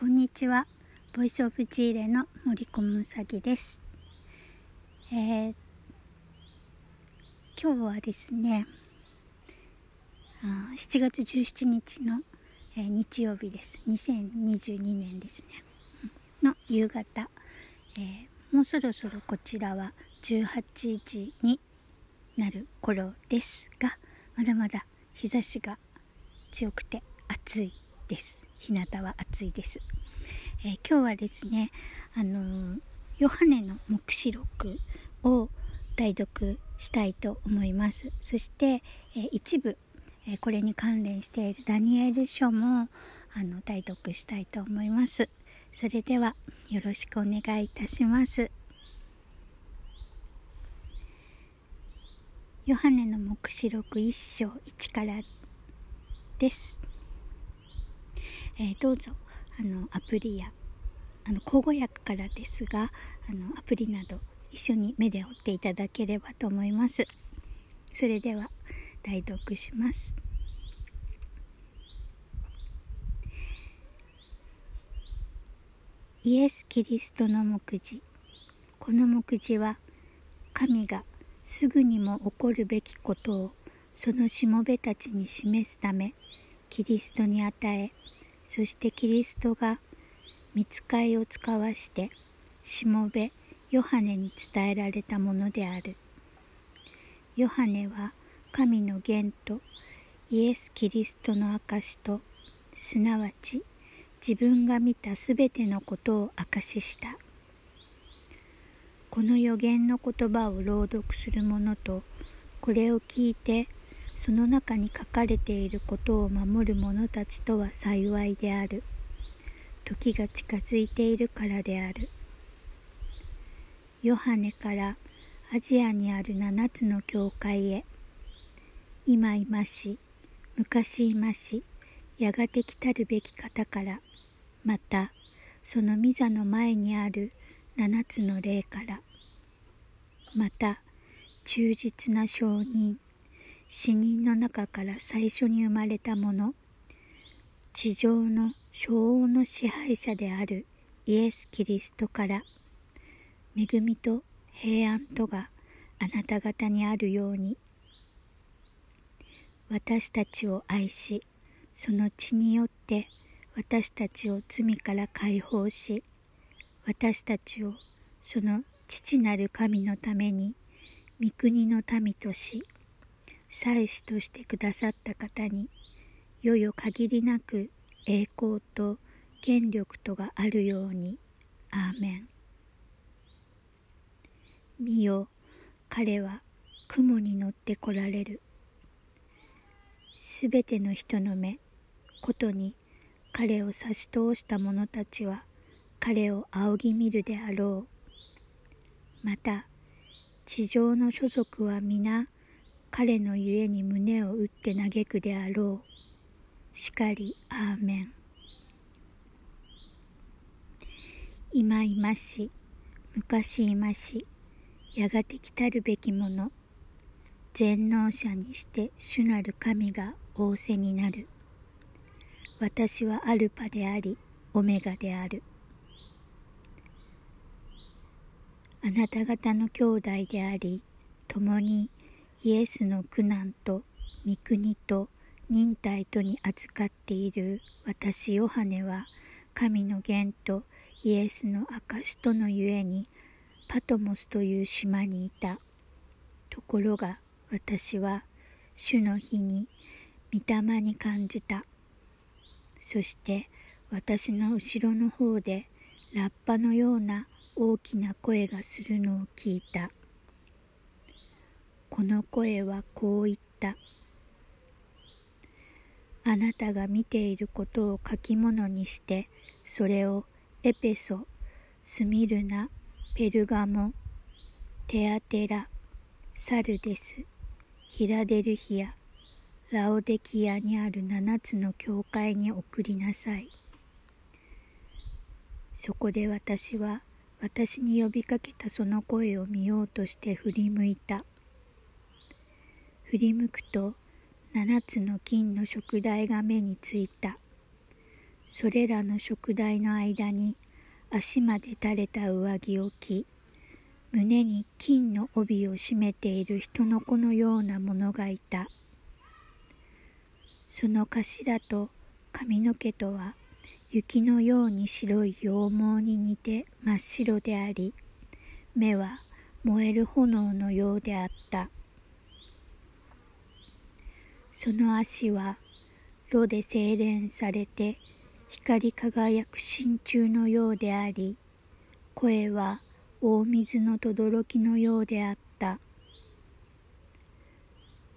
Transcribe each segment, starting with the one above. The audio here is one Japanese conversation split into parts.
こんにちは。ボイスオブジーレの森小むさぎです。えー、今日はですね、あ7月17日の、えー、日曜日です。2022年ですね。の夕方、えー、もうそろそろこちらは18時になる頃ですが、まだまだ日差しが強くて暑いです。日向は暑いです。えー、今日はですね、あのー、ヨハネの黙示録を代読したいと思います。そして、えー、一部、えこれに関連しているダニエル書もあの代読したいと思います。それではよろしくお願いいたします。ヨハネの黙示録1章1からです。えー、どうぞ。あのアプリやあの口語訳からですがあのアプリなど一緒に目で追っていただければと思います。それでは代読します。イエス・キリストの目次。この目次は神がすぐにも起こるべきことをそのしもべたちに示すためキリストに与えそしてキリストが見つかいを使わしてしもべヨハネに伝えられたものである。ヨハネは神の言とイエス・キリストの証とすなわち自分が見たすべてのことを証しした。この予言の言葉を朗読する者とこれを聞いてその中に書かれていることを守る者たちとは幸いである。時が近づいているからである。ヨハネからアジアにある七つの教会へ。今いまし昔いましやがて来たるべき方から。またその御座の前にある七つの霊から。また忠実な証人死人の中から最初に生まれたもの。地上の昭王の支配者であるイエス・キリストから恵みと平安とがあなた方にあるように。私たちを愛しその血によって私たちを罪から解放し私たちをその父なる神のために御国の民とし祭司としてくださった方によよ限りなく栄光と権力とがあるようにアーメン。見よ彼は雲に乗って来られる。すべての人の目ことに彼を差し通した者たちは彼を仰ぎ見るであろう。また地上の所属は皆彼のゆえに胸を打って嘆くであろう。しかり、アーメン。今いまし、昔いまし、やがて来たるべきもの。全能者にして主なる神が仰せになる。私はアルパであり、オメガである。あなた方の兄弟であり、共にイエスの苦難と御国と忍耐とに預かっている私ヨハネは神の言とイエスの証とのゆえにパトモスという島にいた。ところが私は主の日に御霊に感じた。そして私の後ろの方でラッパのような大きな声がするのを聞いた。この声はこう言った。あなたが見ていることを書き物にして、それをエペソ、スミルナ、ペルガモ、テアテラ、サルデス、ヒラデルヒア、ラオデキアにある七つの教会に送りなさい。そこで私は私に呼びかけたその声を見ようとして振り向いた。振り向くと七つの金の食台が目についた。それらの食台の間に足まで垂れた上着を着胸に金の帯を締めている人の子のようなものがいたその頭と髪の毛とは雪のように白い羊毛に似て真っ白であり目は燃える炎のようであったその足は炉で精錬されて光り輝く真鍮のようであり声は大水の轟のようであった。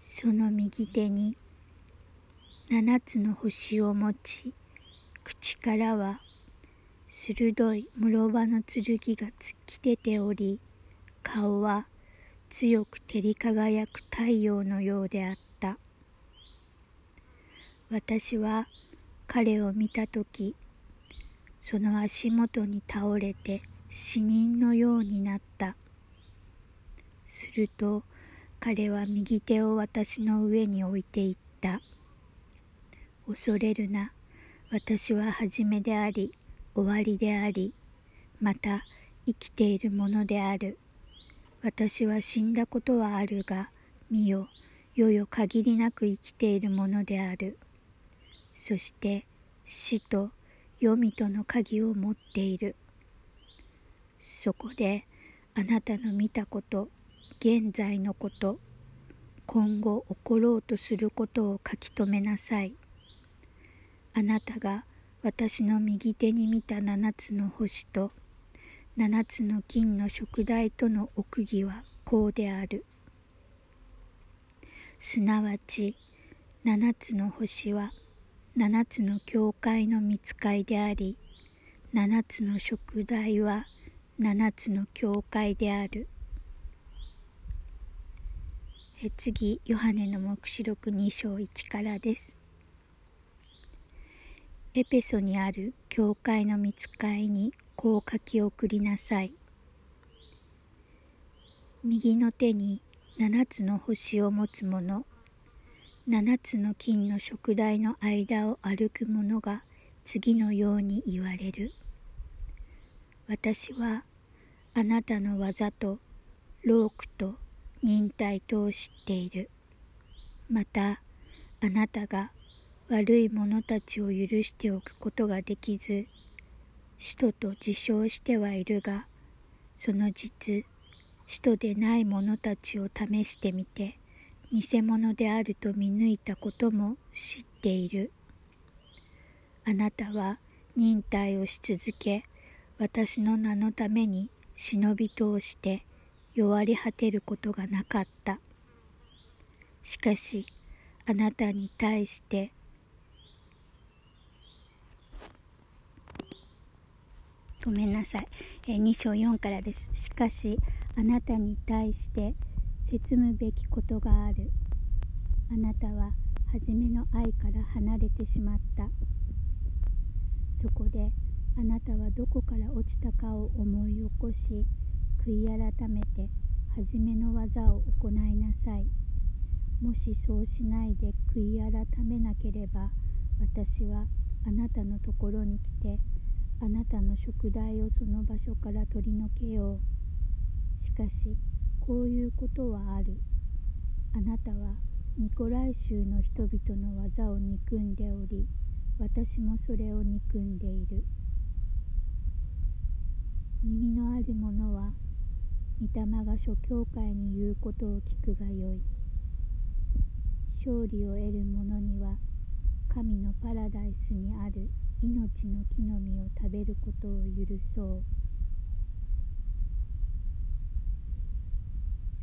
その右手に七つの星を持ち口からは鋭い室場の剣が突き出ており顔は強く照り輝く太陽のようであった。私は彼を見た時その足元に倒れて死人のようになった。すると彼は右手を私の上に置いていった。恐れるな私は初めであり終わりでありまた生きているものである。私は死んだことはあるが見よよよ限りなく生きているものである。そして死と読みとの鍵を持っている。そこであなたの見たこと現在のこと今後起ころうとすることを書き留めなさい。あなたが私の右手に見た七つの星と七つの金の食台との奥義はこうである。すなわち七つの星は七つの教会の見つかいであり七つの食台は七つの教会である。え次ヨハネの黙示録2章1からです。エペソにある教会の見つかいにこう書き送りなさい。右の手に七つの星を持つ者七つの金の食台の間を歩く者が次のように言われる。私はあなたの技とロークと忍耐とを知っている。またあなたが悪い者たちを許しておくことができず、使徒と自称してはいるが、その実、使徒でない者たちを試してみて、偽物であると見抜いたことも知っている。あなたは忍耐をし続け、私の名のために忍び通して弱り果てることがなかった。しかし、あなたに対して、ごめんなさい。え2章4からです。しかし、あなたに対して、責むべきことがある。あなたは初めの愛から離れてしまった。そこであなたはどこから落ちたかを思い起こし、悔い改めて初めの技を行いなさい。もしそうしないで悔い改めなければ、私はあなたのところに来て、あなたの食材をその場所から取り除けよう。しかし、こういうことはある。あなたはニコライ州の人々の技を憎んでおり、私もそれを憎んでいる。耳のある者は、御霊が諸教会に言うことを聞くがよい。勝利を得る者には、神のパラダイスにある命の木の実を食べることを許そう。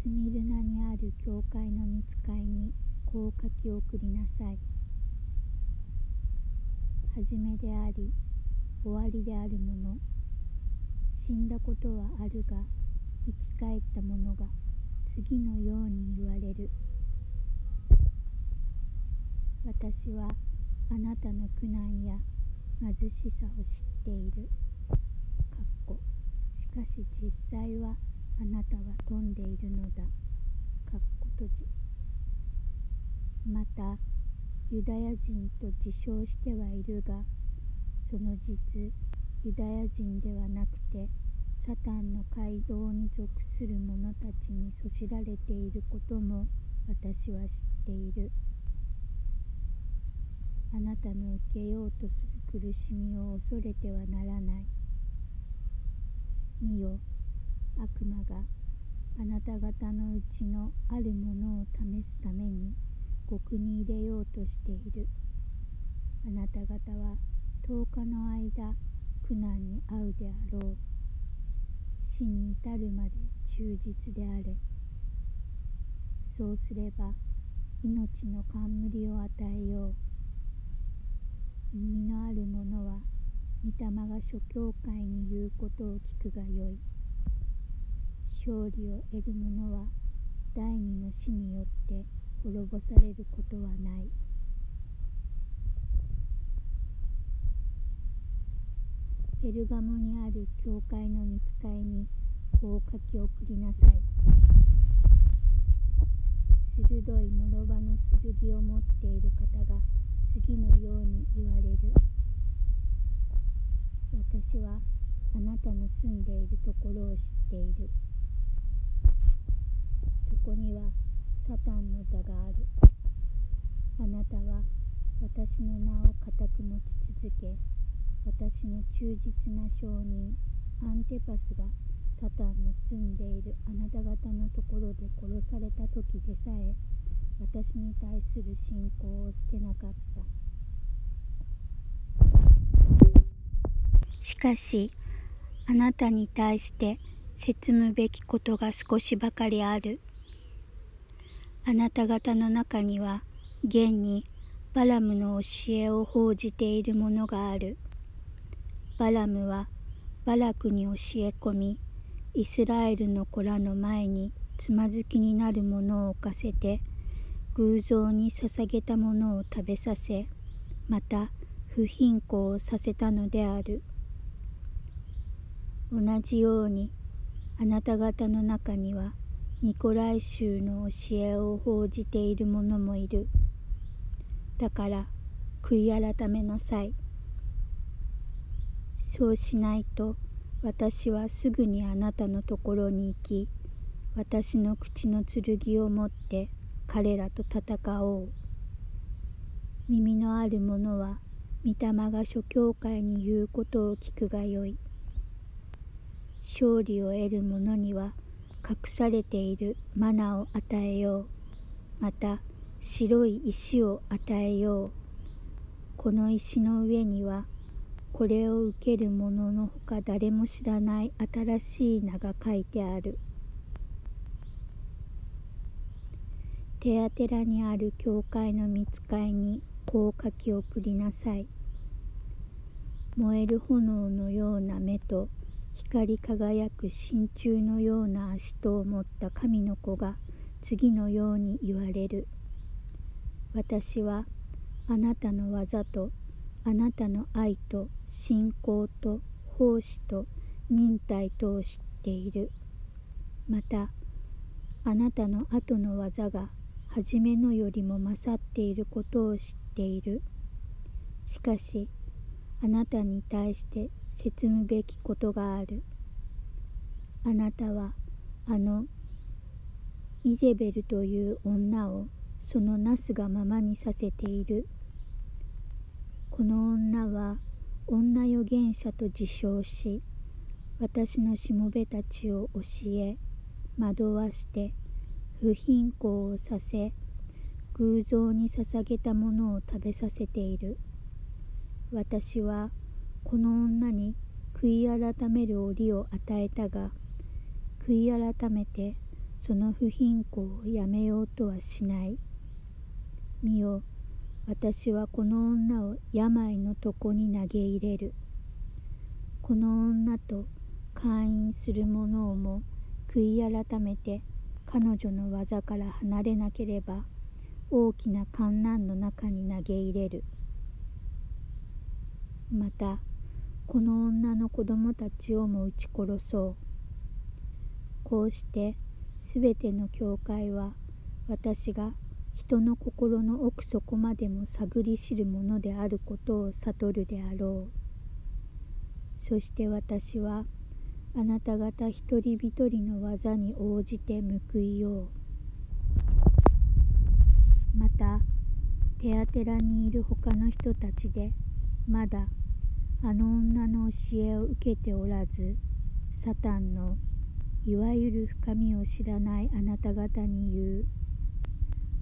スミルナにある教会の見つかいにこう書き送りなさい。初めであり、終わりであるもの。死んだことはあるが、生き返った者が次のように言われる。私はあなたの苦難や貧しさを知っている。かっこしかし実際はあなたは飛んでいるのだ。かっこ閉じ。また、ユダヤ人と自称してはいるが、その実ユダヤ人ではなくてサタンの街道に属する者たちにそしられていることも私は知っているあなたの受けようとする苦しみを恐れてはならない見よ悪魔があなた方のうちのあるものを試すために獄に入れようとしている。あなた方は10日の間苦難に遭うであろう。死に至るまで忠実であれ。そうすれば命の冠を与えよう。耳のある者は御霊が諸教会に言うことを聞くがよい。勝利を得る者は第二の死によって滅ぼされることはない。ペルガモにある教会の見つかいにこう書き送りなさい。鋭い諸刃の剣を持っている方が次のように言われる。私はあなたの住んでいるところを知っている。こにはサタンの座がある。あなたは私の名を固く持ち続け私の忠実な証人アンテパスがサタンの住んでいるあなた方のところで殺された時でさえ私に対する信仰を捨てなかった。しかしあなたに対して説むべきことが少しばかりある。あなた方の中には現にバラムの教えを報じているものがある。バラムはバラクに教え込み、イスラエルの子らの前につまずきになるものを置かせて、偶像に捧げたものを食べさせ、また不貧困をさせたのである。同じようにあなた方の中にはニコライ州の教えを報じている者もいる。だから悔い改めなさい。そうしないと私はすぐにあなたのところに行き、私の口の剣を持って彼らと戦おう。耳のある者は御霊が諸教会に言うことを聞くがよい。勝利を得る者には隠されているマナを与えよう。また白い石を与えよう。この石の上にはこれを受ける者のほか誰も知らない新しい名が書いてある。テアテラにある教会の見つかいにこう書き送りなさい。燃える炎のような目と光り輝く真鍮のような足とを持った神の子が次のように言われる。私はあなたの技とあなたの愛と信仰と奉仕と忍耐とを知っている。またあなたの後の技が初めのよりも勝っていることを知っている。しかしあなたに対して説むべきことがある。あなたはあのイゼベルという女をそのなすがままにさせている。この女は女預言者と自称し、私のしもべたちを教え、惑わして、不貧困をさせ、偶像に捧げたものを食べさせている。私はこの女に悔い改める折を与えたが悔い改めてその不貧困をやめようとはしない。見よ私はこの女を病の床に投げ入れる。この女と会員する者をも悔い改めて彼女の技から離れなければ大きな観難の中に投げ入れる。またこの女の子供たちをも撃ち殺そう。こうしてすべての教会は私が人の心の奥底までも探り知るものであることを悟るであろう。そして私はあなた方一人一人の技に応じて報いよう。また手当てらにいる他の人たちでまだあの女の教えを受けておらずサタンのいわゆる深みを知らないあなた方に言う。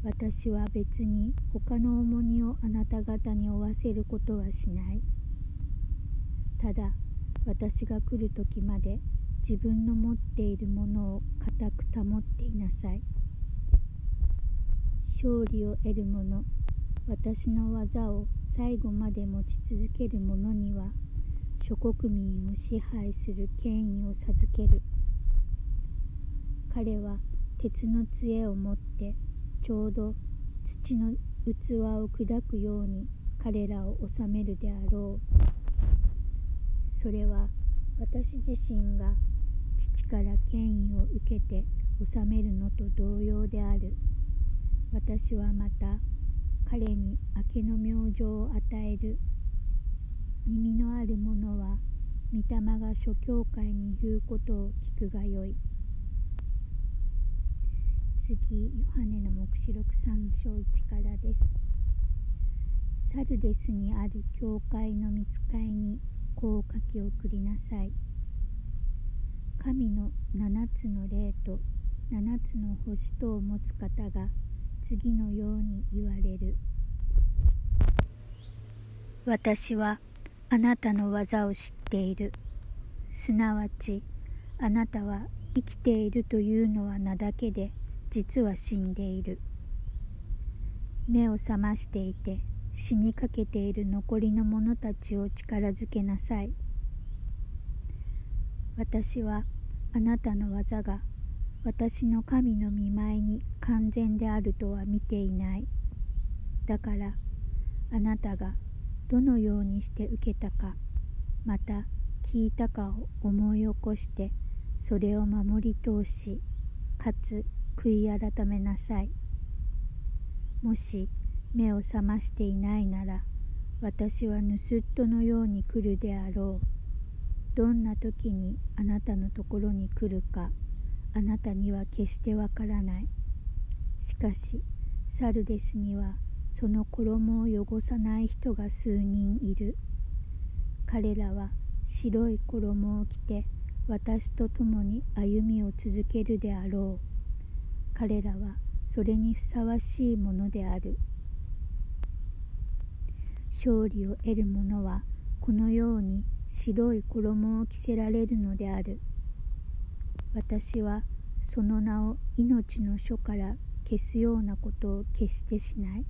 私は別に他の重荷をあなた方に負わせることはしない。ただ私が来る時まで自分の持っているものを固く保っていなさい。勝利を得る者私の技を最後まで持ち続ける者には諸国民を支配する権威を授ける。彼は鉄の杖を持ってちょうど土の器を砕くように彼らを治めるであろう。それは私自身が父から権威を受けて治めるのと同様である。私はまた彼に明けの明星を与える。耳のある者は御霊が諸教会に言うことを聞くがよい。次ヨハネの黙示録3章1からです。サルデスにある教会の見つかいにこう書き送りなさい。神の七つの霊と七つの星とを持つ方が次のように言われる。私はあなたの技を知っている。すなわちあなたは生きているというのは名だけで実は死んでいる。目を覚ましていて死にかけている残りの者たちを力づけなさい。私はあなたの技が私の神の見舞いに完全であるとは見ていない。だからあなたがどのようにして受けたかまた聞いたかを思い起こしてそれを守り通しかつ悔い改めなさい。もし目を覚ましていないなら私は盗人のように来るであろう。どんな時にあなたのところに来るかあなたには決してわからない。しかしサルデスにはその衣を汚さない人が数人いる。彼らは白い衣を着て私と共に歩みを続けるであろう。彼らはそれにふさわしいものである。勝利を得る者はこのように白い衣を着せられるのである。私はその名を命の書から消すようなことを決してしない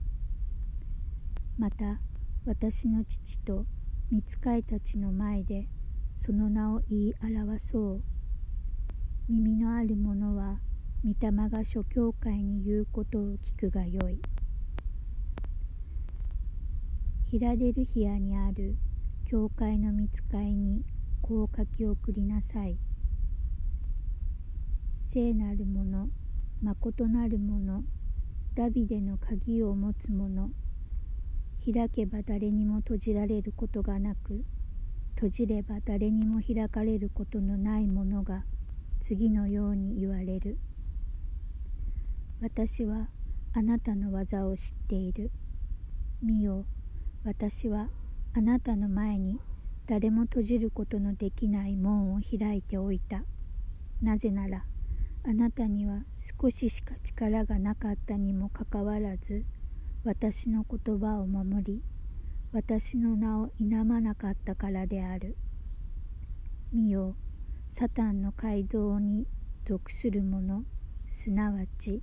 また私の父と御使いたちの前でその名を言い表そう耳のある者は御霊が諸教会に言うことを聞くがよい。ヒラデルヒアにある教会の見つかいにこう書き送りなさい。聖なる者、誠なる者、ダビデの鍵を持つ者、開けば誰にも閉じられることがなく、閉じれば誰にも開かれることのない者が次のように言われる。私はあなたの技を知っている。見よ、私はあなたの前に誰も閉じることのできない門を開いておいた。なぜなら、あなたには少ししか力がなかったにもかかわらず、私の言葉を守り、私の名を否まなかったからである。見よ、サタンの街道に属する者、すなわち、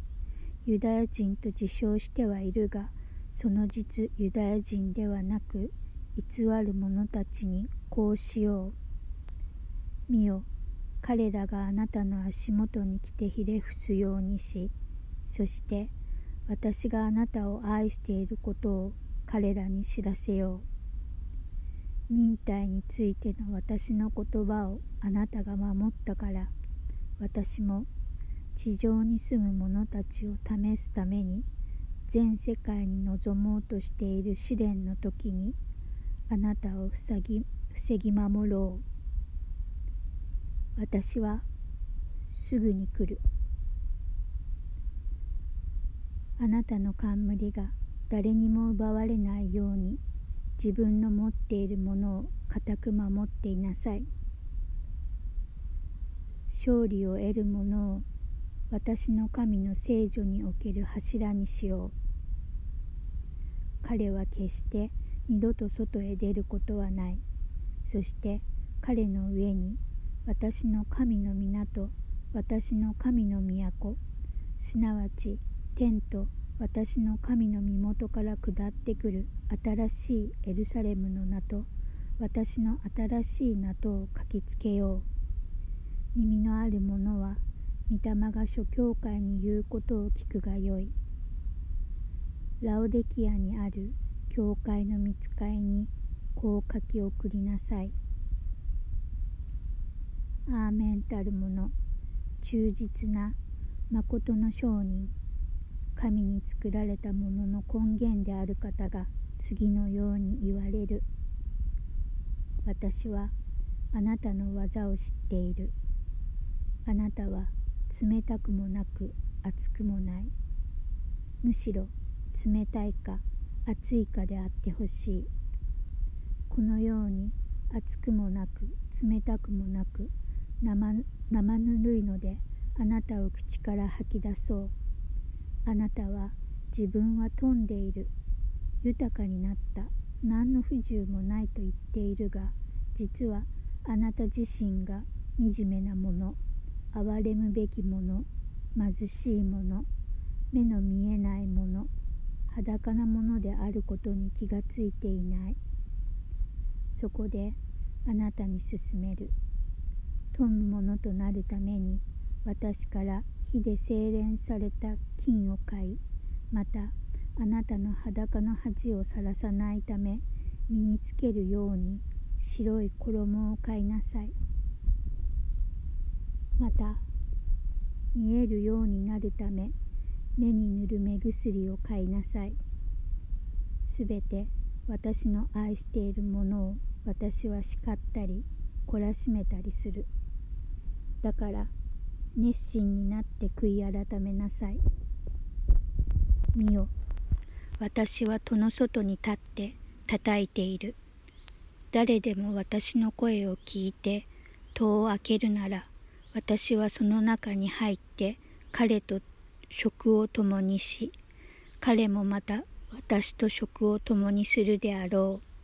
ユダヤ人と自称してはいるがその実ユダヤ人ではなく偽る者たちにこうしよう見よ彼らがあなたの足元に来てひれ伏すようにしそして私があなたを愛していることを彼らに知らせよう。忍耐についての私の言葉をあなたが守ったから私も地上に住む者たちを試すために全世界に臨もうとしている試練の時にあなたを防ぎ防ぎ守ろう。私はすぐに来る。あなたの冠が誰にも奪われないように自分の持っているものを固く守っていなさい。勝利を得るものを私の神の聖女における柱にしよう。彼は決して二度と外へ出ることはない。そして彼の上に私の神の港私の神の都すなわち天と私の神の身元から下ってくる新しいエルサレムの名と私の新しい名とを書きつけよう。耳のある者は御霊が諸教会に言うことを聞くがよい。ラオデキアにある教会の見つかいにこう書き送りなさい。アーメンたる者忠実な誠の商人神に作られたものの根源である方が次のように言われる。私はあなたの技を知っている。あなたは冷たくもなく熱くもない。むしろ冷たいか熱いかであってほしい。このように熱くもなく冷たくもなく生生ぬるいのであなたを口から吐き出そう。あなたは自分は富んでいる。豊かになった。何の不自由もないと言っているが実はあなた自身が惨めなもの。憐れむべきもの。貧しいもの。目の見えないもの。裸なものであることに気がついていない。そこであなたに勧める。富むものとなるために私から火で精錬された金を買いまたあなたの裸の恥をさらさないため身につけるように白い衣を買いなさい。また見えるようになるため目に塗る目薬を買いなさい。すべて私の愛しているものを私は叱ったり懲らしめたりする。だから熱心になって悔い改めなさい。見よ。私は戸の外に立って叩いている。誰でも私の声を聞いて戸を開けるなら私はその中に入って彼と食を共にし彼もまた私と食を共にするであろう。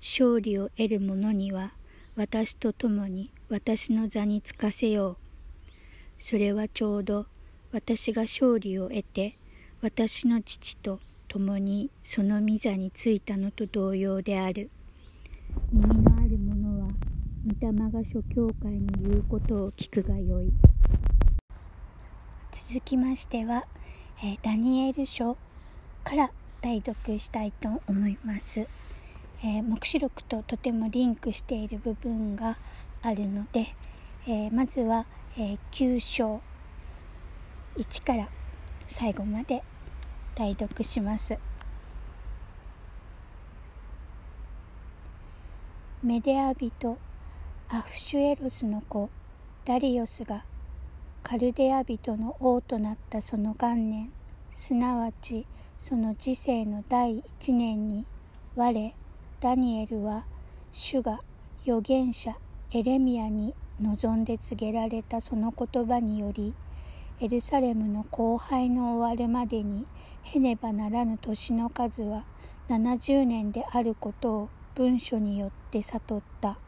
勝利を得る者には私と共に私の座につかせよう。それはちょうど私が勝利を得て私の父と共にその御座についたのと同様である。耳のある者は御霊が諸教会に言うことを聞くがよい。続きましては、えー、ダニエル書から代読したいと思います、えー、目視録ととてもリンクしている部分があるので、えー、まずは、え9章1から最後まで代読します。メデア人アフシュエロスの子ダリオスがカルデア人の王となったその元年すなわちその治世の第一年に我ダニエルは主が預言者エレミアに望んで告げられたその言葉によりエルサレムの荒廃の終わるまでにへねばならぬ年の数は70年であることを文書によって悟った。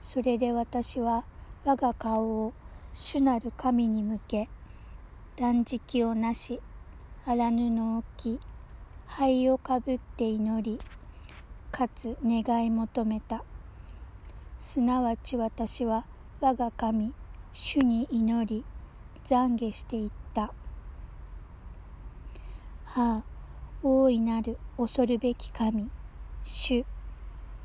それで私は我が顔を主なる神に向け断食をなし荒布を着灰をかぶって祈りかつ願い求めた。すなわち私は我が神主に祈り懺悔していった。ああ大いなる恐るべき神主己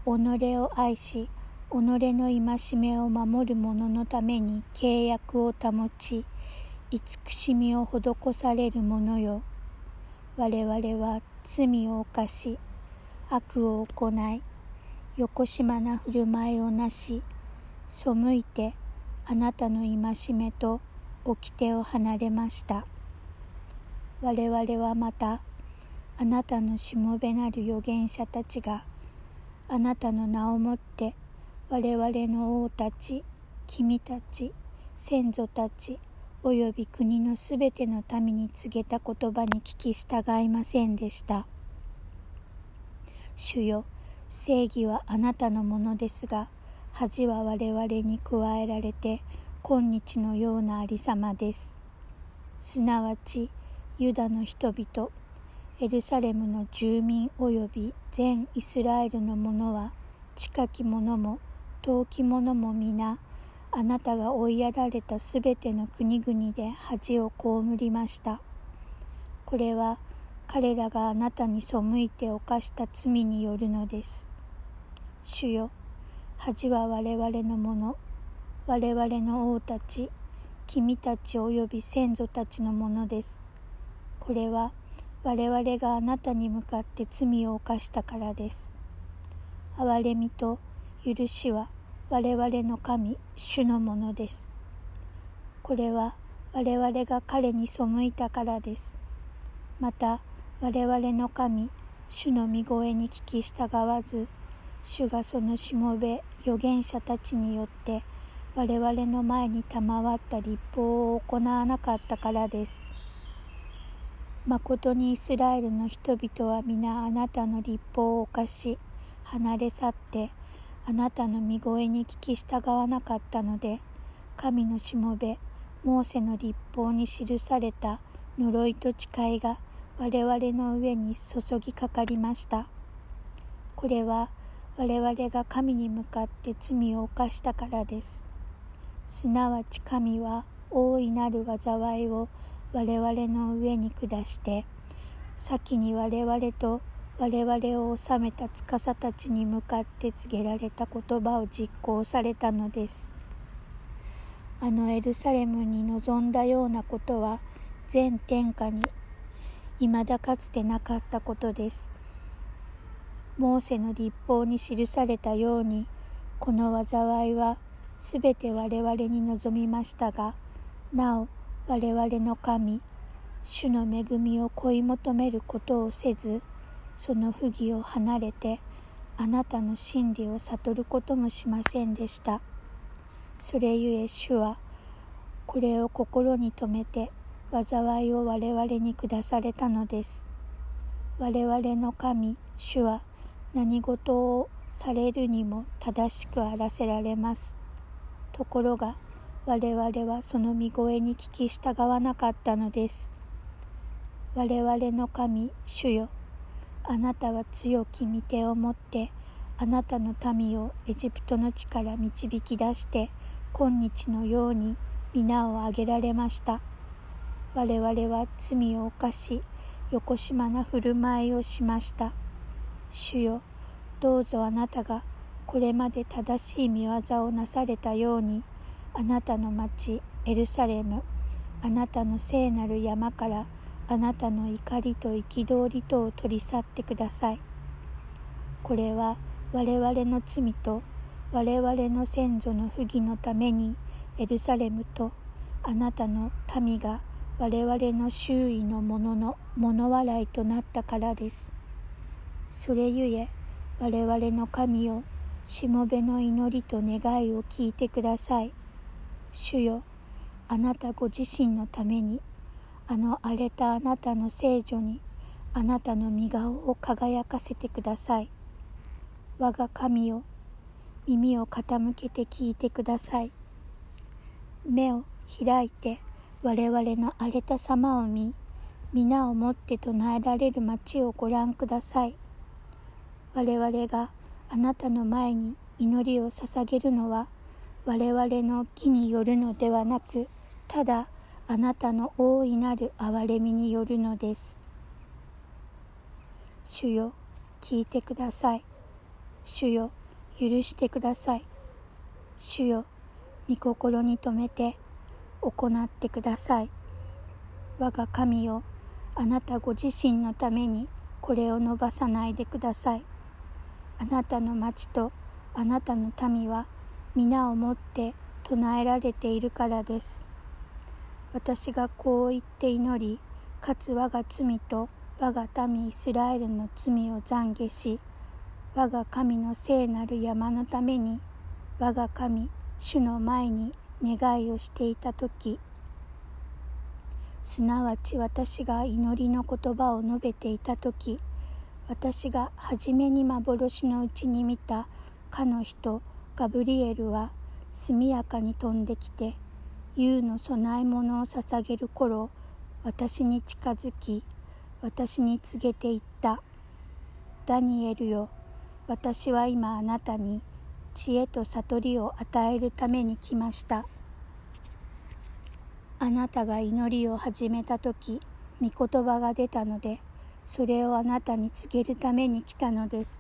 を愛し己の戒めを守る者のために契約を保ち慈しみを施される者よ。我々は罪を犯し悪を行いよこしまな振る舞いをなし背いてあなたの戒めと掟を離れました。我々はまたあなたのしもべなる預言者たちがあなたの名をもって我々の王たち君たち先祖たちおよび国のすべての民に告げた言葉に聞き従いませんでした。主よ正義はあなたのものですが恥は我々に加えられて今日のようなありさまです。すなわちユダの人々エルサレムの住民及び全イスラエルの者は近き者も遠き者も皆あなたが追いやられたすべての国々で恥を被りました。これは彼らがあなたに背いて犯した罪によるのです。主よ、恥は我々のもの、我々の王たち、君たち及び先祖たちのものです。これは我々があなたに向かって罪を犯したからです。憐れみと許しは我々の神、主のものです。これは我々が彼に背いたからです。また、我々の神、主の御声に聞き従わず、主がそのしもべ、預言者たちによって、我々の前に賜った立法を行わなかったからです。誠にイスラエルの人々は皆あなたの立法を犯し、離れ去って、あなたの御声に聞き従わなかったので、神のしもべ、モーセの立法に記された呪いと誓いが我々の上に注ぎかかりました。これは我々が神に向かって罪を犯したからです。すなわち神は大いなる災いを我々の上に下して、先に我々と我々を治めた司たちに向かって告げられた言葉を実行されたのです。あのエルサレムに臨んだようなことは全天下に未だかつてなかったことです。モーセの立法に記されたようにこの災いはすべて我々に望みましたがなお我々の神主の恵みを恋求めることをせずその不義を離れてあなたの真理を悟ることもしませんでした。それゆえ主はこれを心に留めて災いを我々に下されたのです。我々の神、主は何事をされるにも正しくあらせられます。ところが我々はその御声に聞き従わなかったのです。我々の神、主よ。あなたは強き御手を持ってあなたの民をエジプトの地から導き出して今日のように皆を挙げられました我々は罪を犯しよこしまな振る舞いをしました主よどうぞあなたがこれまで正しい見業をなされたようにあなたの町エルサレムあなたの聖なる山からあなたの怒りと憤りとを取り去ってください。これは我々の罪と我々の先祖の不義のためにエルサレムとあなたの民が我々の周囲の者のの物笑いとなったからです。それゆえ我々の神をしもべの祈りと願いを聞いてください。主よ、あなたご自身のためにあの荒れたあなたの聖女にあなたの御顔を輝かせてください。我が神よ、耳を傾けて聞いてください。目を開いて我々の荒れた様を見、皆をもって唱えられる町をご覧ください。我々があなたの前に祈りを捧げるのは我々の義によるのではなく、ただあなたの大いなる憐れみによるのです。主よ、聞いてください。主よ、許してください。主よ、御心に留めて行ってください。我が神よ、あなたご自身のためにこれを伸ばさないでください。あなたの町とあなたの民は皆をもって唱えられているからです。私がこう言って祈り、かつ我が罪と我が民イスラエルの罪を懺悔し、我が神の聖なる山のために、我が神、主の前に願いをしていた時すなわち私が祈りの言葉を述べていた時私が初めに幻のうちに見たかの人ガブリエルは速やかに飛んできて優の供え物を捧げる頃私に近づき私に告げていった。ダニエルよ私は今あなたに知恵と悟りを与えるために来ました。あなたが祈りを始めた時御言葉が出たのでそれをあなたに告げるために来たのです。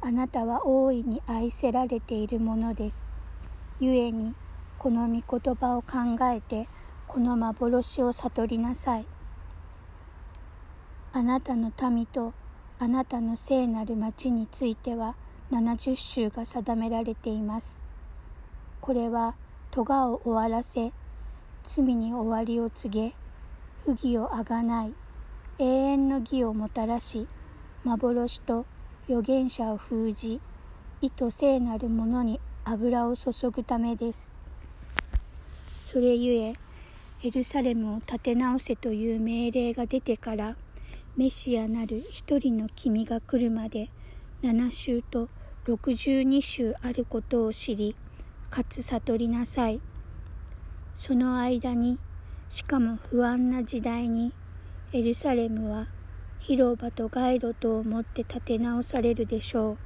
あなたは大いに愛せられているものです。故にこの御言葉を考えてこの幻を悟りなさい。あなたの民とあなたの聖なる町については70州が定められています。これは咎を終わらせ、罪に終わりを告げ、不義をあがない、永遠の義をもたらし、幻と預言者を封じ、意図聖なるものに油を注ぐためです。それゆえ、エルサレムを建て直せという命令が出てから、メシアなる一人の君が来るまで七週と六十二週あることを知り、かつ悟りなさい。その間に、しかも不安な時代に、エルサレムは広場と街路とをもって建て直されるでしょう。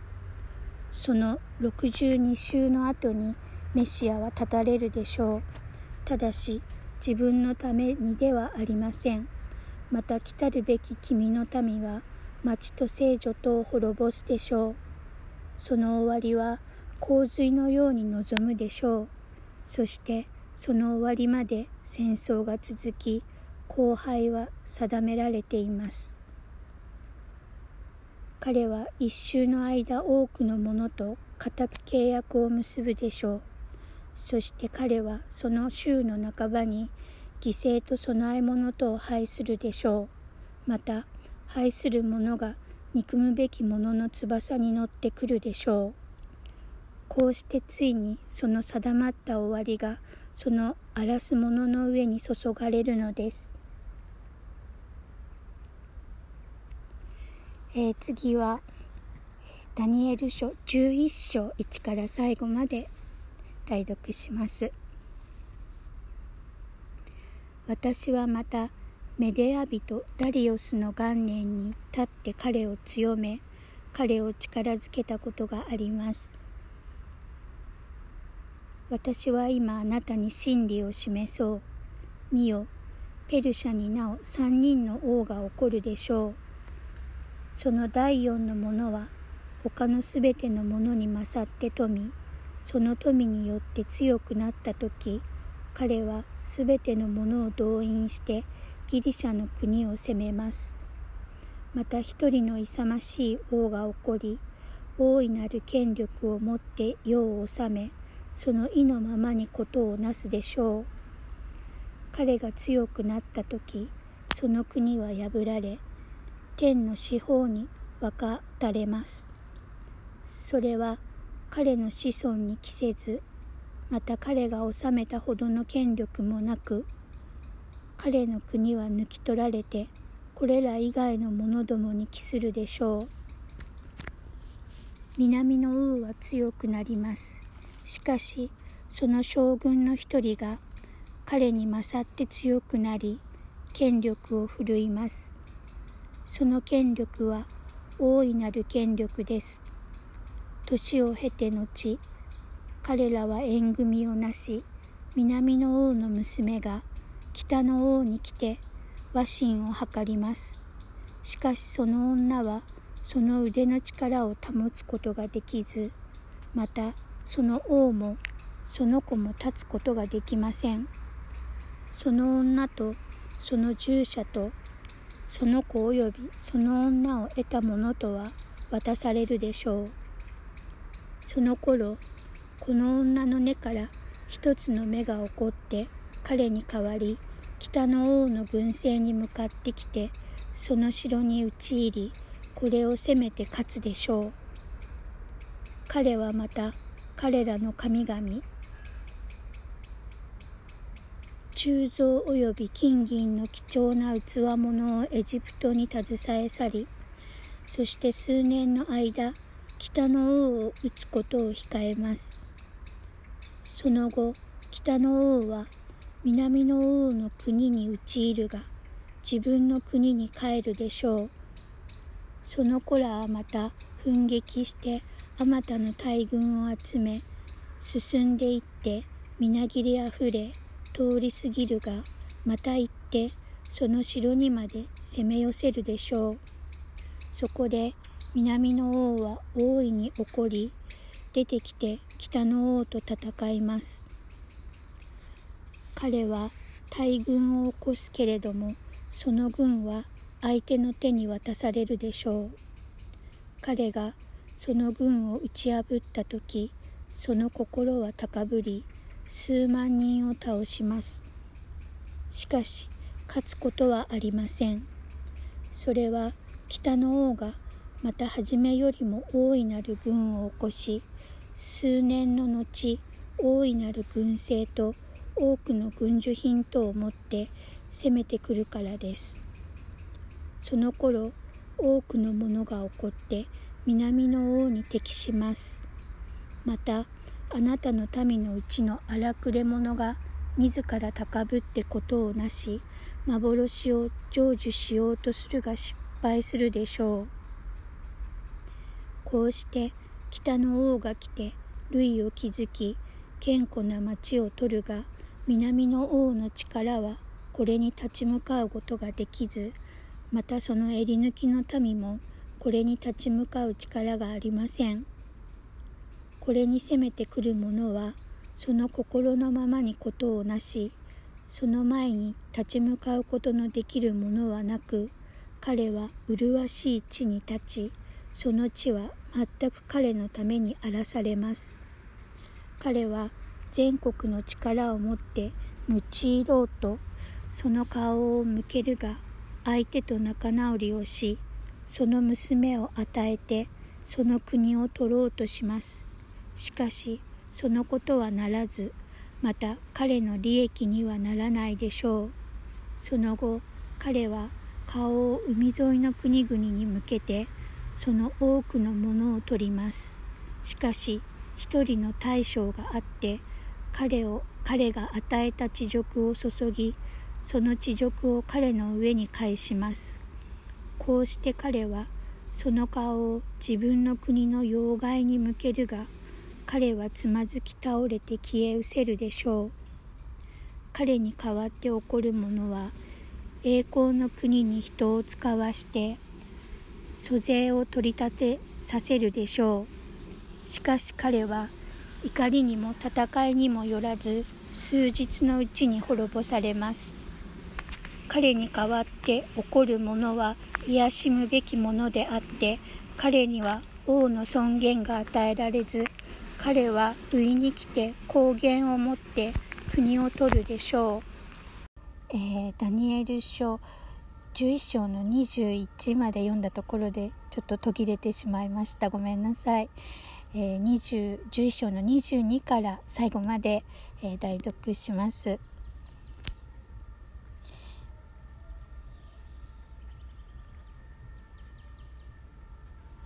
その六十二週の後にメシアは立たれるでしょう。ただし自分のためにではありません。また来たるべき君の民は町と聖女とを滅ぼすでしょう。その終わりは洪水のように望むでしょう。そしてその終わりまで戦争が続き、荒廃は定められています。彼は一周の間多くの者と固く契約を結ぶでしょう。そして彼はその週の半ばに犠牲と供え物とを拝するでしょう。また、拝する者が憎むべき者の翼に乗ってくるでしょう。こうしてついにその定まった終わりがその荒らす者の上に注がれるのです。えー、次はダニエル書11章1から最後まで代読します。私はまたメデア人ダリオスの元年に立って彼を強め彼を力づけたことがあります私は今あなたに真理を示そう。見よ。ペルシャになお三人の王が起こるでしょう。その第四のものは他のすべてのものに勝って富その富によって強くなった時彼はすべてのものを動員してギリシャの国を攻めます。また一人の勇ましい王が起こり、大いなる権力を持って世を治め、その意のままにことをなすでしょう。彼が強くなった時、その国は破られ、天の四方に分かたれます。それは彼の子孫に着せず、また彼が治めたほどの権力もなく彼の国は抜き取られてこれら以外の者どもに帰するでしょう南の王は強くなりますしかしその将軍の一人が彼に勝って強くなり権力を振るいます。その権力は大いなる権力です。年を経て後彼らは縁組をなし南の王の娘が北の王に来て和親を図ります。しかしその女はその腕の力を保つことができずまたその王もその子も立つことができません。その女とその従者とその子及びその女を得た者とは渡されるでしょう。その頃この女の根から一つの目が起こって彼に代わり北の王の軍勢に向かってきてその城に討ち入りこれを攻めて勝つでしょう。彼はまた彼らの神々。鋳造及び金銀の貴重な器物をエジプトに携え去りそして数年の間北の王を討つことを控えます。その後北の王は南の王の国に討ち入るが自分の国に帰るでしょう。その子らはまた奮撃してあまたの大軍を集め進んでいってみなぎりあふれ通り過ぎるがまた行ってその城にまで攻め寄せるでしょう。そこで南の王は大いに怒り出てきて北の王と戦います。彼は大軍を起こすけれどもその軍は相手の手に渡されるでしょう。彼がその軍を打ち破った時その心は高ぶり数万人を倒します。しかし勝つことはありません。それは北の王がまた初めよりも大いなる軍を起こし数年の後大いなる軍勢と多くの軍需品等を持って攻めてくるからです。その頃多くのものが起こって南の王に敵します。またあなたの民のうちの荒くれ者が自ら高ぶってことをなし幻を成就しようとするが失敗するでしょう。こうして北の王が来て類を築き堅固な町を取るが南の王の力はこれに立ち向かうことができずまたその襟抜きの民もこれに立ち向かう力がありません。これに攻めてくる者はその心のままにことをなしその前に立ち向かうことのできるものはなく彼は麗しい地に立ちその地は全く彼のために荒らされます彼は全国の力を持って用いろうとその顔を向けるが相手と仲直りをしその娘を与えてその国を取ろうとします。しかしそのことはならずまた彼の利益にはならないでしょう。その後彼は顔を海沿いの国々に向けてその多くのものを取ります。しかし一人の大将があって彼を彼が与えた地辱を注ぎその地辱を彼の上に返します。こうして彼はその顔を自分の国の要害に向けるが彼はつまずき倒れて消え失せるでしょう。彼に代わって起こるものは栄光の国に人を使わして租税を取り立てさせるでしょう。しかし彼は怒りにも戦いにもよらず数日のうちに滅ぼされます。彼に代わって起こるものは癒しむべきものであって彼には王の尊厳が与えられず彼は上に来て高原を持って国を取るでしょう。えー、ダニエル書11章の21まで読んだところでちょっと途切れてしまいました。ごめんなさい、えー、11章の22から最後まで、えー、代読します、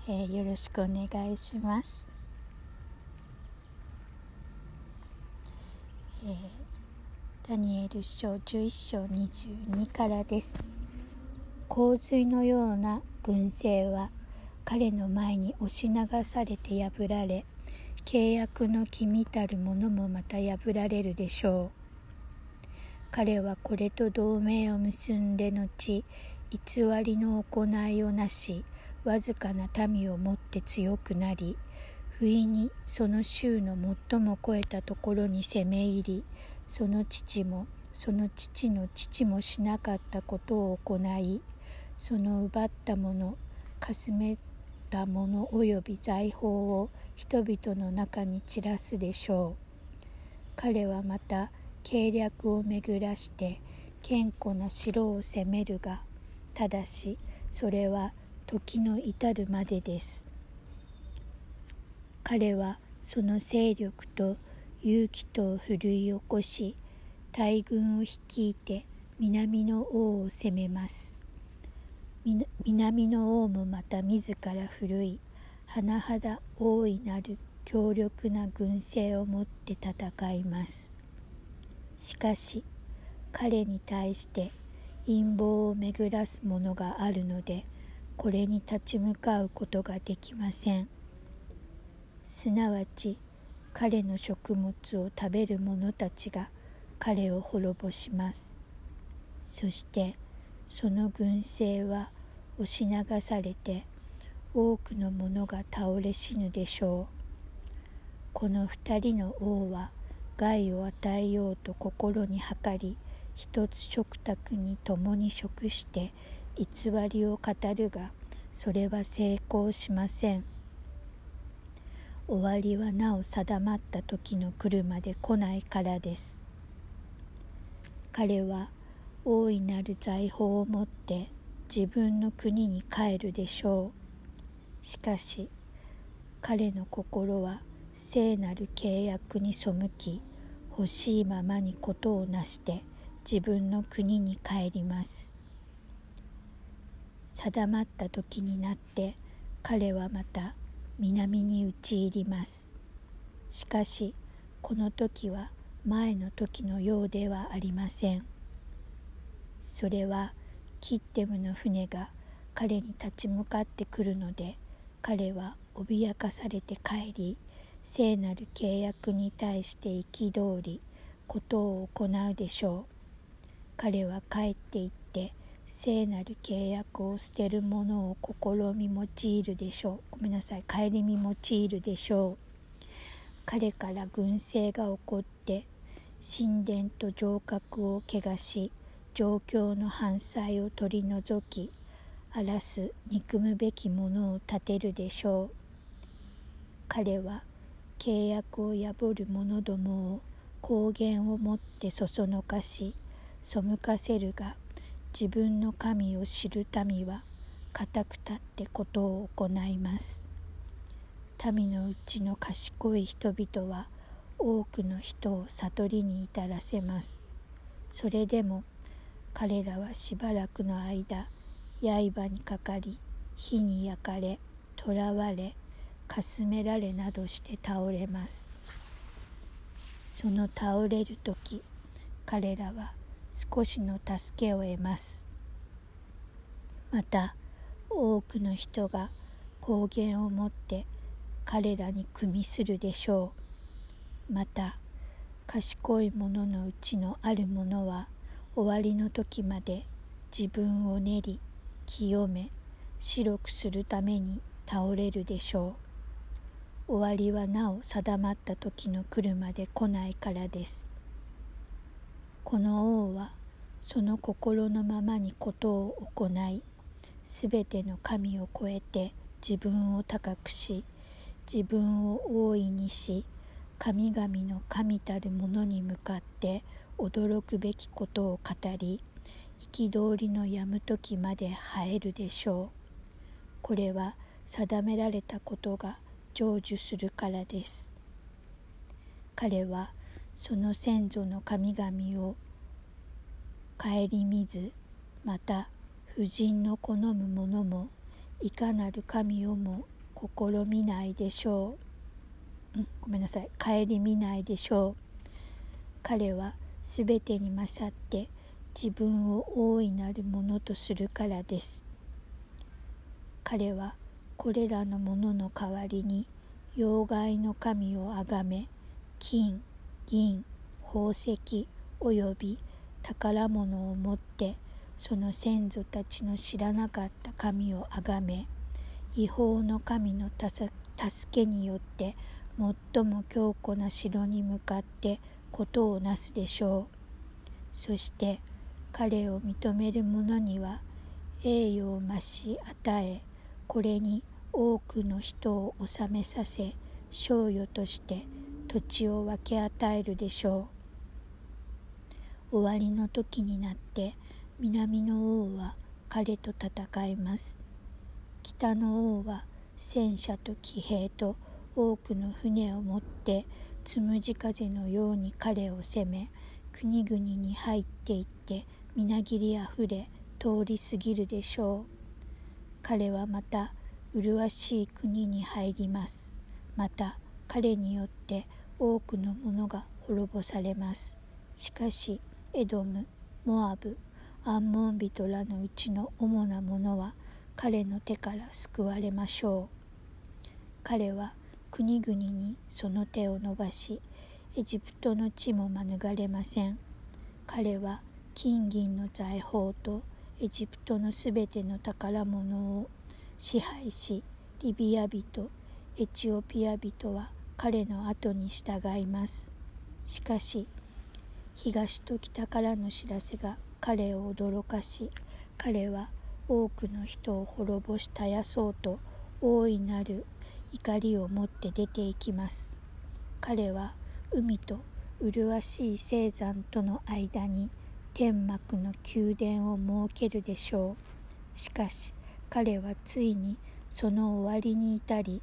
えー、よろしくお願いします。えー、ダニエル書11章22からです。洪水のような軍勢は彼の前に押し流されて破られ契約の君たるものもまた破られるでしょう。彼はこれと同盟を結んで後偽りの行いをなしわずかな民をもって強くなり不意にその州の最も超えたところに攻め入りその父もその父の父もしなかったことを行いその奪ったものかすめたもの及び財宝を人々の中に散らすでしょう。彼はまた計略を巡らして健康な城を攻めるがただしそれは時の至るまでです。彼はその勢力と勇気とを奮い起こし大軍を率いて南の王を攻めます。南の王もまた自ら奮い甚だ大いなる強力な軍勢を持って戦います。しかし彼に対して陰謀を巡らすものがあるのでこれに立ち向かうことができません。すなわち彼の食物を食べる者たちが彼を滅ぼします。そしてその軍勢は押し流されて多くの者が倒れ死ぬでしょう。この二人の王は害を与えようと心に計り一つ食卓に共に食して偽りを語るがそれは成功しません。終わりはなお定まった時の来るまで来ないからです。彼は大いなる財宝を持って自分の国に帰るでしょう。しかし彼の心は聖なる契約に背き欲しいままにことをなして自分の国に帰ります。定まった時になって彼はまた南に討ち入ります。しかしこの時は前の時のようではありません。それはキッテムの船が彼に立ち向かってくるので彼は脅かされて帰り聖なる契約に対して憤りことを行うでしょう。彼は帰っていって聖なる契約を捨てるものを試み用いるでしょう。ごめんなさい。顧み用いるでしょう。彼から軍政が起こって神殿と城郭を汚し状況の反対を取り除き荒らす憎むべきものを立てるでしょう。彼は契約を破る者どもを高原をもってそそのかし背かせるが自分の神を知る民は固く立ってことを行います。民のうちの賢い人々は多くの人を悟りに至らせます。それでも彼らはしばらくの間刃にかかり火に焼かれ囚われかすめられなどして倒れます。その倒れる時彼らは少しの助けを得ます。また多くの人が光源を持って彼らに組みするでしょう。また賢い者のうちのある者は終わりの時まで自分を練り清め白くするために倒れるでしょう。終わりはなお定まった時の来るまで来ないからです。この王はその心のままにことを行いすべての神を超えて自分を高くし自分を大いにし神々の神たるものに向かって驚くべきことを語り憤りのやむ時まで生えるでしょう。これは定められたことが成就するからです。彼はその先祖の神々を顧みずまた婦人の好むももいかなる神をも試みないでしょう、うん、ごめんなさい。顧みないでしょう。彼はすべてに勝って自分を大いなるものとするからです。彼はこれらのものの代わりに妖怪の神をあがめ金銀宝石および宝物を持ってその先祖たちの知らなかった神をあがめ違法の神の助けによって最も強固な城に向かってことをなすでしょう。そして彼を認める者には栄誉を増し与えこれに多くの人を治めさせ賞与として土地を分け与えるでしょう。終わりの時になって南の王は彼と戦います。北の王は戦車と騎兵と多くの船を持ってつむじ風のように彼を攻め国々に入っていってみなぎりあふれ通り過ぎるでしょう。彼はまた麗しい国に入ります。また彼によって多くのものが滅ぼされます。しかしエドムモアブアンモン人らのうちの主なものは彼の手から救われましょう。彼は国々にその手を伸ばしエジプトの地も免れません。彼は金銀の財宝とエジプトのすべての宝物を支配しリビア人エチオピア人は彼の後に従います。しかし東と北からの知らせが彼を驚かし彼は多くの人を滅ぼし絶やそうと大いなる怒りを持って出て行きます。彼は海と麗しい青山との間に天幕の宮殿を設けるでしょう。しかし彼はついにその終わりに至り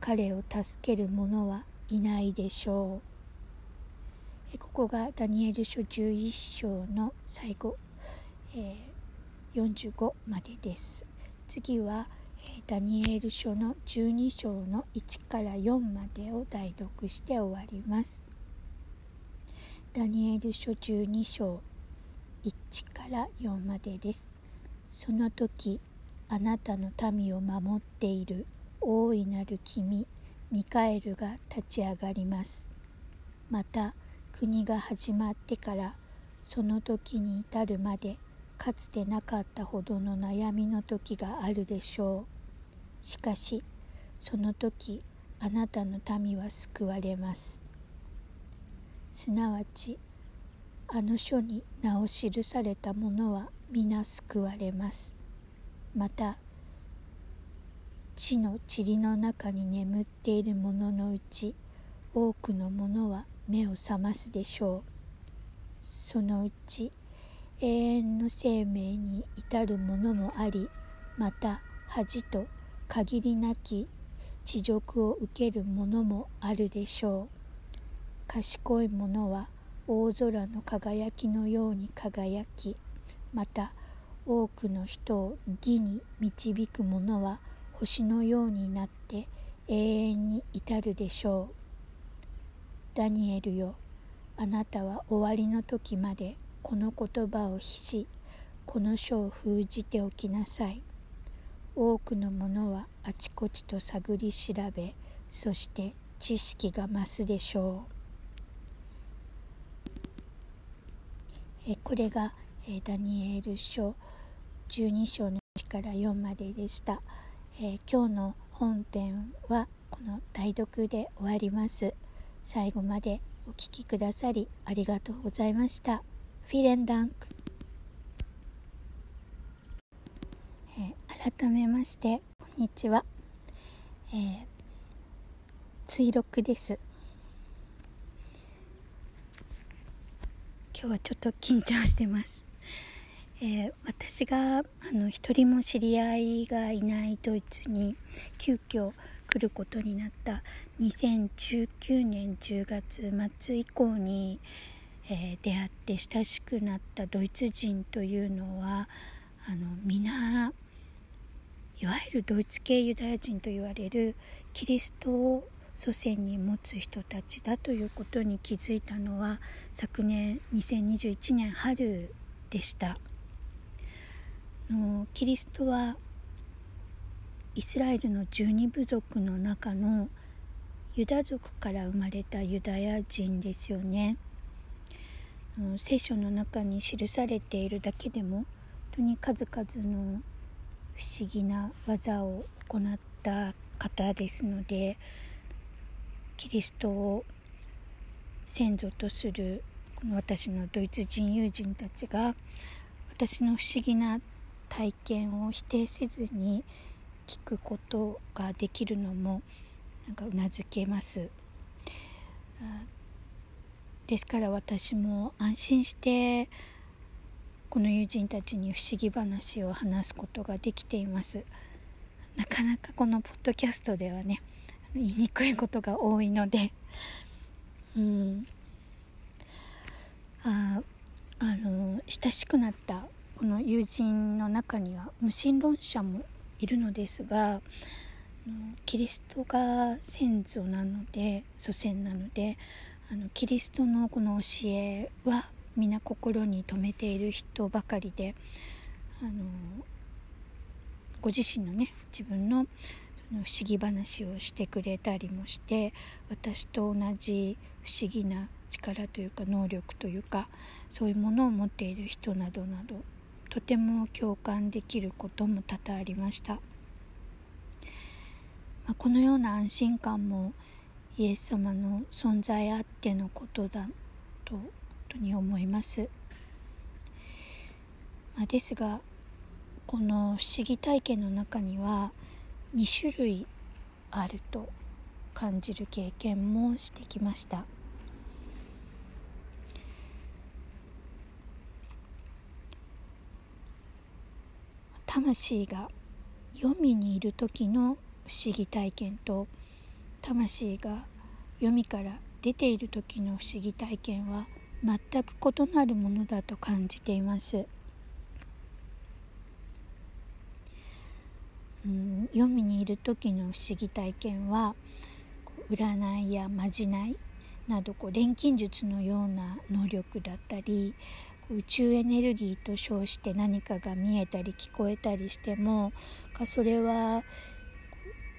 彼を助ける者はいないでしょう。ここがダニエル書11章の最後、えー、45までです。次はえダニエル書の12章の1から4までを代読して終わります。ダニエル書12章1から4までです。その時あなたの民を守っている。大いなる君ミカエルが立ち上がります。また国が始まってからその時に至るまでかつてなかったほどの悩みの時があるでしょう。しかしその時あなたの民は救われます。すなわちあの書に名を記された者は皆救われます。また地の塵の中に眠っている者ののうち多くの者は目を覚ますでしょう。そのうち永遠の生命に至るものもありまた恥と限りなき地辱を受けるものもあるでしょう。賢い者は大空の輝きのように輝きまた多くの人を義に導く者は星のようになって永遠に至るでしょう。ダニエルよあなたは終わりの時までこの言葉を秘しこの書を封じておきなさい。多くの者はあちこちと探り調べそして知識が増すでしょう。えこれがえダニエル書12章の1から4まででした、えー、今日の本編はこの代読で終わります。最後までお聴きくださりありがとうございました。フィレンダンク、えー、改めましてこんにちは、えー、追録です。今日はちょっと緊張してます。えー、私があの一人も知り合いがいないドイツに急遽来ることになった2019年10月末以降に、えー、出会って親しくなったドイツ人というのはあの皆いわゆるドイツ系ユダヤ人と言われるキリストを祖先に持つ人たちだということに気づいたのは昨年2021年春でした。のキリストはイスラエルの十二部族の中のユダ族から生まれたユダヤ人ですよね。聖書の中に記されているだけでも本当に数々の不思議な技を行った方ですのでキリストを先祖とするこの私のドイツ人友人たちが私の不思議な体験を否定せずに聞くことができるのもなんかうなずけます。ですから私も安心してこの友人たちに不思議話を話すことができています。なかなかこのポッドキャストではね言いにくいことが多いので。うん。ああの親しくなったこの友人の中には無神論者もいるのですがキリストが先祖なので祖先なのであのキリストのこの教えは皆心に留めている人ばかりであのご自身のね自分の不思議話をしてくれたりもして私と同じ不思議な力というか能力というかそういうものを持っている人などなどとても共感できることも多々ありました、まあ、このような安心感もイエス様の存在あってのことだととに思います、まあ、ですがこの不思議体験の中には2種類あると感じる経験もしてきました。魂が読みにいる時の不思議体験と魂が読みから出ている時の不思議体験は全く異なるものだと感じています。うん、読みにいる時の不思議体験は占いやまじないなどこう錬金術のような能力だったり宇宙エネルギーと称して何かが見えたり聞こえたりしてもかそれは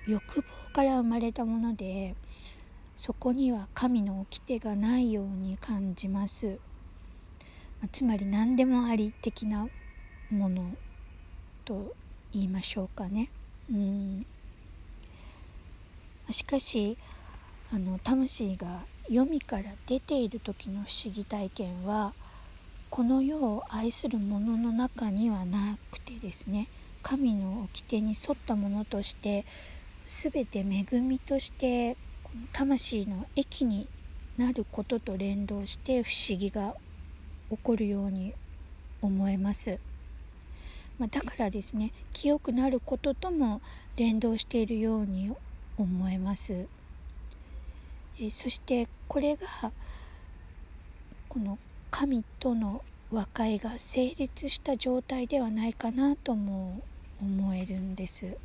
欲望から生まれたものでそこには神の掟がないように感じます、まつまり何でもあり的なものと言いましょうかね。うん。しかしあの魂が読みから出ている時の不思議体験はこの世を愛するものの中にはなくてですね神の掟に沿ったものとして全て恵みとしてこの魂の益になることと連動して不思議が起こるように思えます、まあ、だからですね清くなることとも連動しているように思えます。えそしてこれがこの神との和解が成立した状態ではないかなとも思えるんです、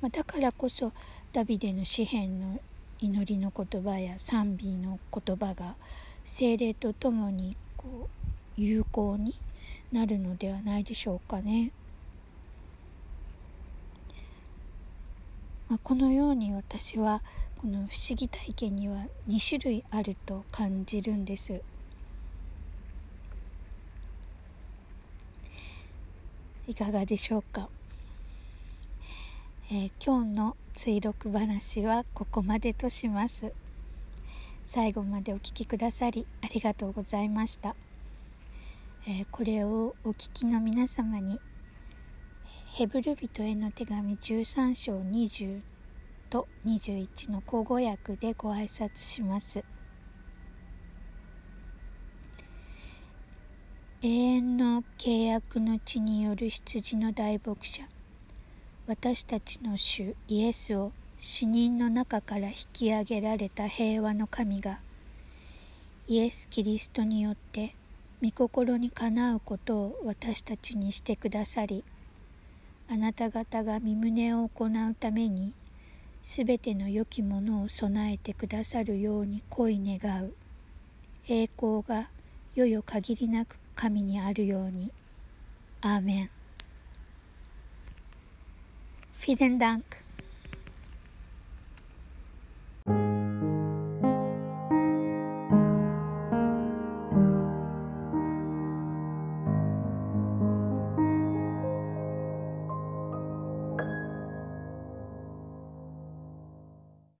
まあ、だからこそダビデの詩篇の祈りの言葉や賛美の言葉が精霊とともにこう有効になるのではないでしょうかね。まあ、このように私はこの不思議体験には2種類あると感じるんです。いかがでしょうか、えー、今日の追録話はここまでとします。最後までお聴きくださりありがとうございました、えー、これをお聞きの皆様にヘブル人への手紙13章20と21の口語訳でご挨拶します。永遠の契約の地による羊の大牧者。私たちの主イエスを死人の中から引き上げられた平和の神がイエス・キリストによって御心にかなうことを私たちにしてくださりあなた方が身旨を行うためにすべての良きものを備えてくださるように恋願う。栄光がよよ限りなく神にあるように。アーメン。フィデンダンク